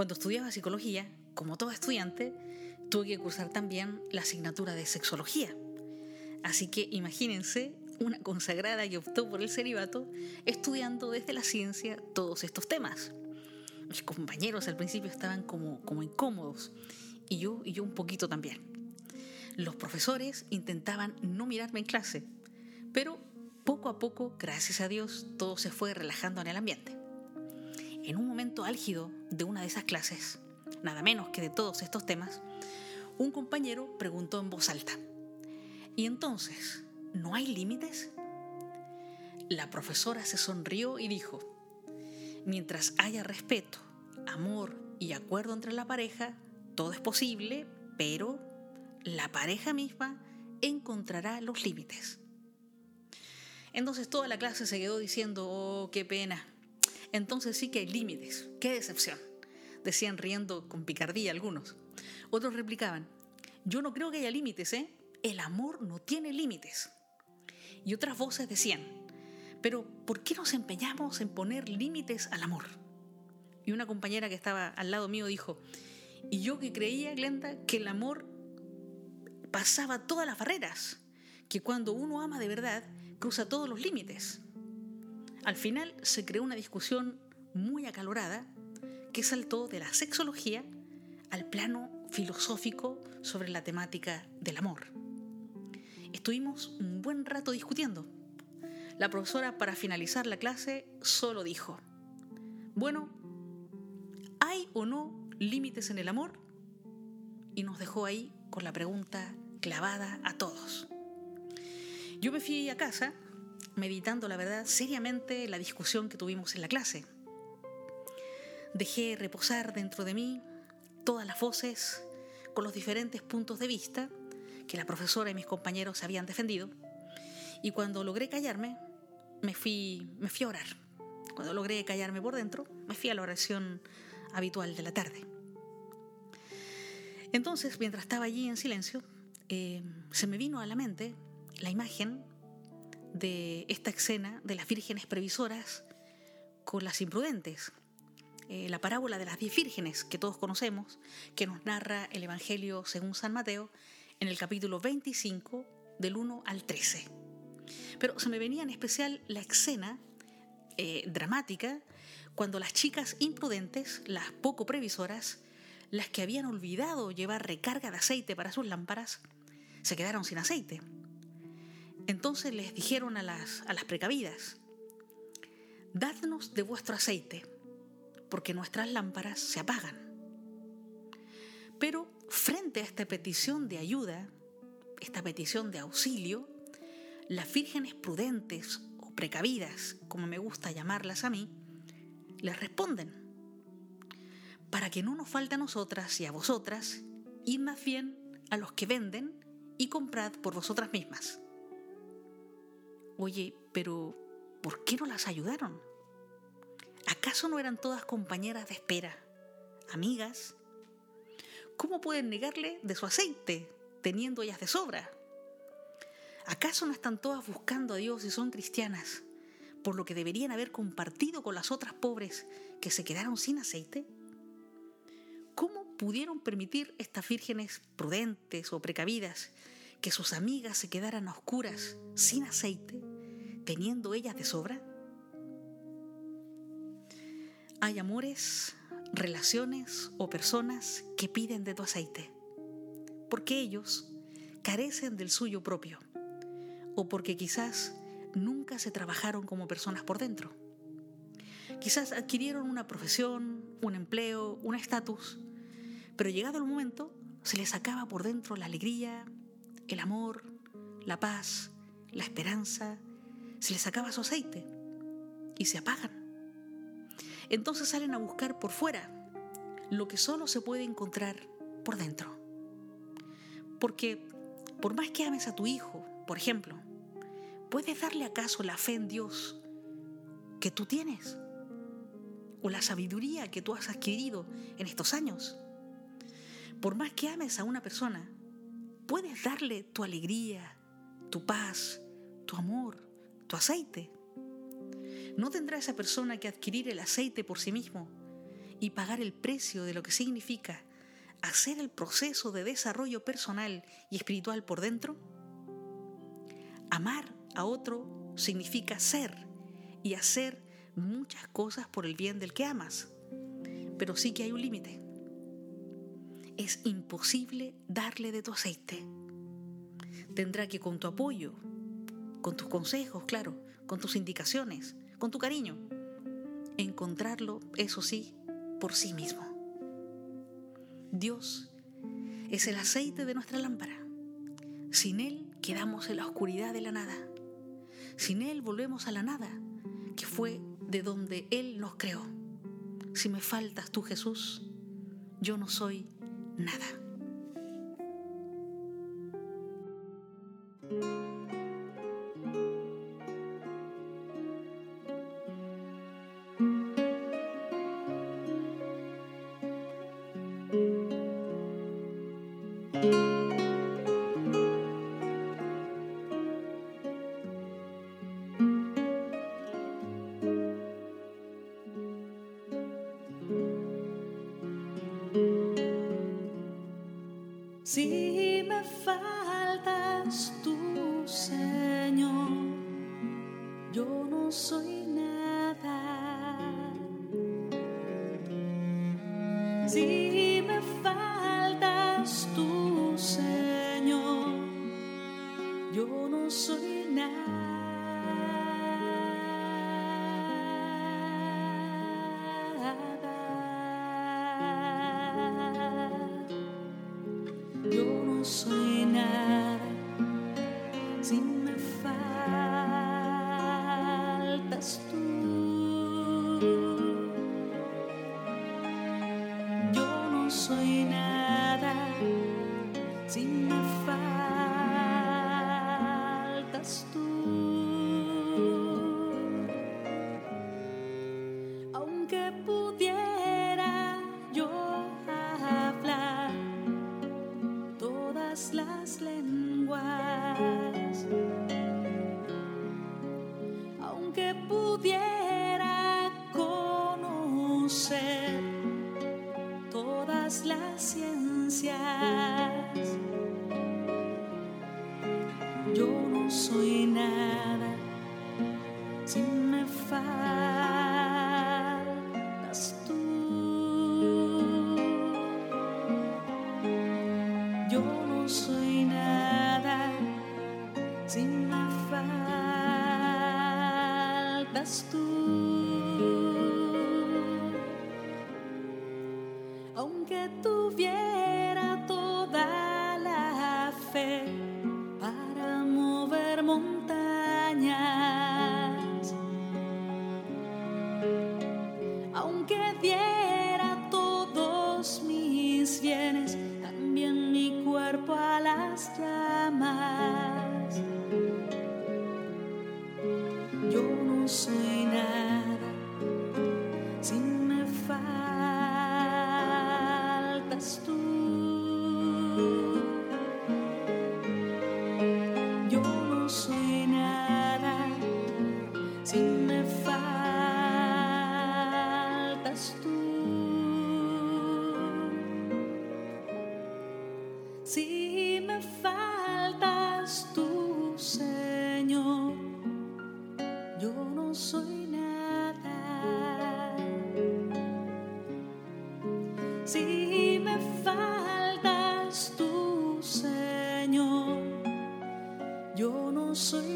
Cuando estudiaba psicología, como todo estudiante, tuve que cursar también la asignatura de sexología. Así que imagínense una consagrada que optó por el celibato estudiando desde la ciencia todos estos temas. Mis compañeros al principio estaban como, como incómodos y yo, y yo un poquito también. Los profesores intentaban no mirarme en clase, pero poco a poco, gracias a Dios, todo se fue relajando en el ambiente. En un momento álgido de una de esas clases, nada menos que de todos estos temas, un compañero preguntó en voz alta, ¿y entonces no hay límites? La profesora se sonrió y dijo, mientras haya respeto, amor y acuerdo entre la pareja, todo es posible, pero la pareja misma encontrará los límites. Entonces toda la clase se quedó diciendo, oh, qué pena. Entonces sí que hay límites, qué decepción. Decían riendo con picardía algunos. Otros replicaban, yo no creo que haya límites, ¿eh? El amor no tiene límites. Y otras voces decían, pero ¿por qué nos empeñamos en poner límites al amor? Y una compañera que estaba al lado mío dijo, y yo que creía, Glenda, que el amor pasaba todas las barreras, que cuando uno ama de verdad, cruza todos los límites. Al final se creó una discusión muy acalorada que saltó de la sexología al plano filosófico sobre la temática del amor. Estuvimos un buen rato discutiendo. La profesora para finalizar la clase solo dijo, bueno, ¿hay o no límites en el amor? Y nos dejó ahí con la pregunta clavada a todos. Yo me fui a casa meditando, la verdad, seriamente la discusión que tuvimos en la clase. Dejé reposar dentro de mí todas las voces con los diferentes puntos de vista que la profesora y mis compañeros habían defendido. Y cuando logré callarme, me fui, me fui a orar. Cuando logré callarme por dentro, me fui a la oración habitual de la tarde. Entonces, mientras estaba allí en silencio, eh, se me vino a la mente la imagen de esta escena de las vírgenes previsoras con las imprudentes. Eh, la parábola de las diez vírgenes que todos conocemos, que nos narra el Evangelio según San Mateo en el capítulo 25 del 1 al 13. Pero se me venía en especial la escena eh, dramática cuando las chicas imprudentes, las poco previsoras, las que habían olvidado llevar recarga de aceite para sus lámparas, se quedaron sin aceite. Entonces les dijeron a las, a las precavidas, dadnos de vuestro aceite, porque nuestras lámparas se apagan. Pero frente a esta petición de ayuda, esta petición de auxilio, las vírgenes prudentes o precavidas, como me gusta llamarlas a mí, les responden, para que no nos falte a nosotras y a vosotras, ir más bien a los que venden y comprad por vosotras mismas. Oye, pero ¿por qué no las ayudaron? ¿Acaso no eran todas compañeras de espera, amigas? ¿Cómo pueden negarle de su aceite, teniendo ellas de sobra? ¿Acaso no están todas buscando a Dios y son cristianas, por lo que deberían haber compartido con las otras pobres que se quedaron sin aceite? ¿Cómo pudieron permitir estas vírgenes prudentes o precavidas que sus amigas se quedaran a oscuras, sin aceite, teniendo ellas de sobra? Hay amores, relaciones o personas que piden de tu aceite, porque ellos carecen del suyo propio, o porque quizás nunca se trabajaron como personas por dentro. Quizás adquirieron una profesión, un empleo, un estatus, pero llegado el momento se les acaba por dentro la alegría, el amor, la paz, la esperanza, se les acaba su aceite y se apagan. Entonces salen a buscar por fuera lo que solo se puede encontrar por dentro. Porque por más que ames a tu hijo, por ejemplo, ¿puedes darle acaso la fe en Dios que tú tienes? ¿O la sabiduría que tú has adquirido en estos años? Por más que ames a una persona, puedes darle tu alegría, tu paz, tu amor, tu aceite. ¿No tendrá esa persona que adquirir el aceite por sí mismo y pagar el precio de lo que significa hacer el proceso de desarrollo personal y espiritual por dentro? Amar a otro significa ser y hacer muchas cosas por el bien del que amas, pero sí que hay un límite. Es imposible darle de tu aceite. Tendrá que con tu apoyo, con tus consejos, claro, con tus indicaciones, con tu cariño, encontrarlo, eso sí, por sí mismo. Dios es el aceite de nuestra lámpara. Sin Él quedamos en la oscuridad de la nada. Sin Él volvemos a la nada, que fue de donde Él nos creó. Si me faltas tú, Jesús, yo no soy nada. Si me faltas tú, Señor, yo no soy nada. Si me faltas tú, Señor, yo no soy nada. Yo no todas las ciencias, yo no soy nada si me faltas las llamas. Yo no soy nada si me faltas tú. Yo no soy nada si me faltas tú. Si me eres tú, Señor. Yo no soy nada. Si me faltas tu Señor, yo no soy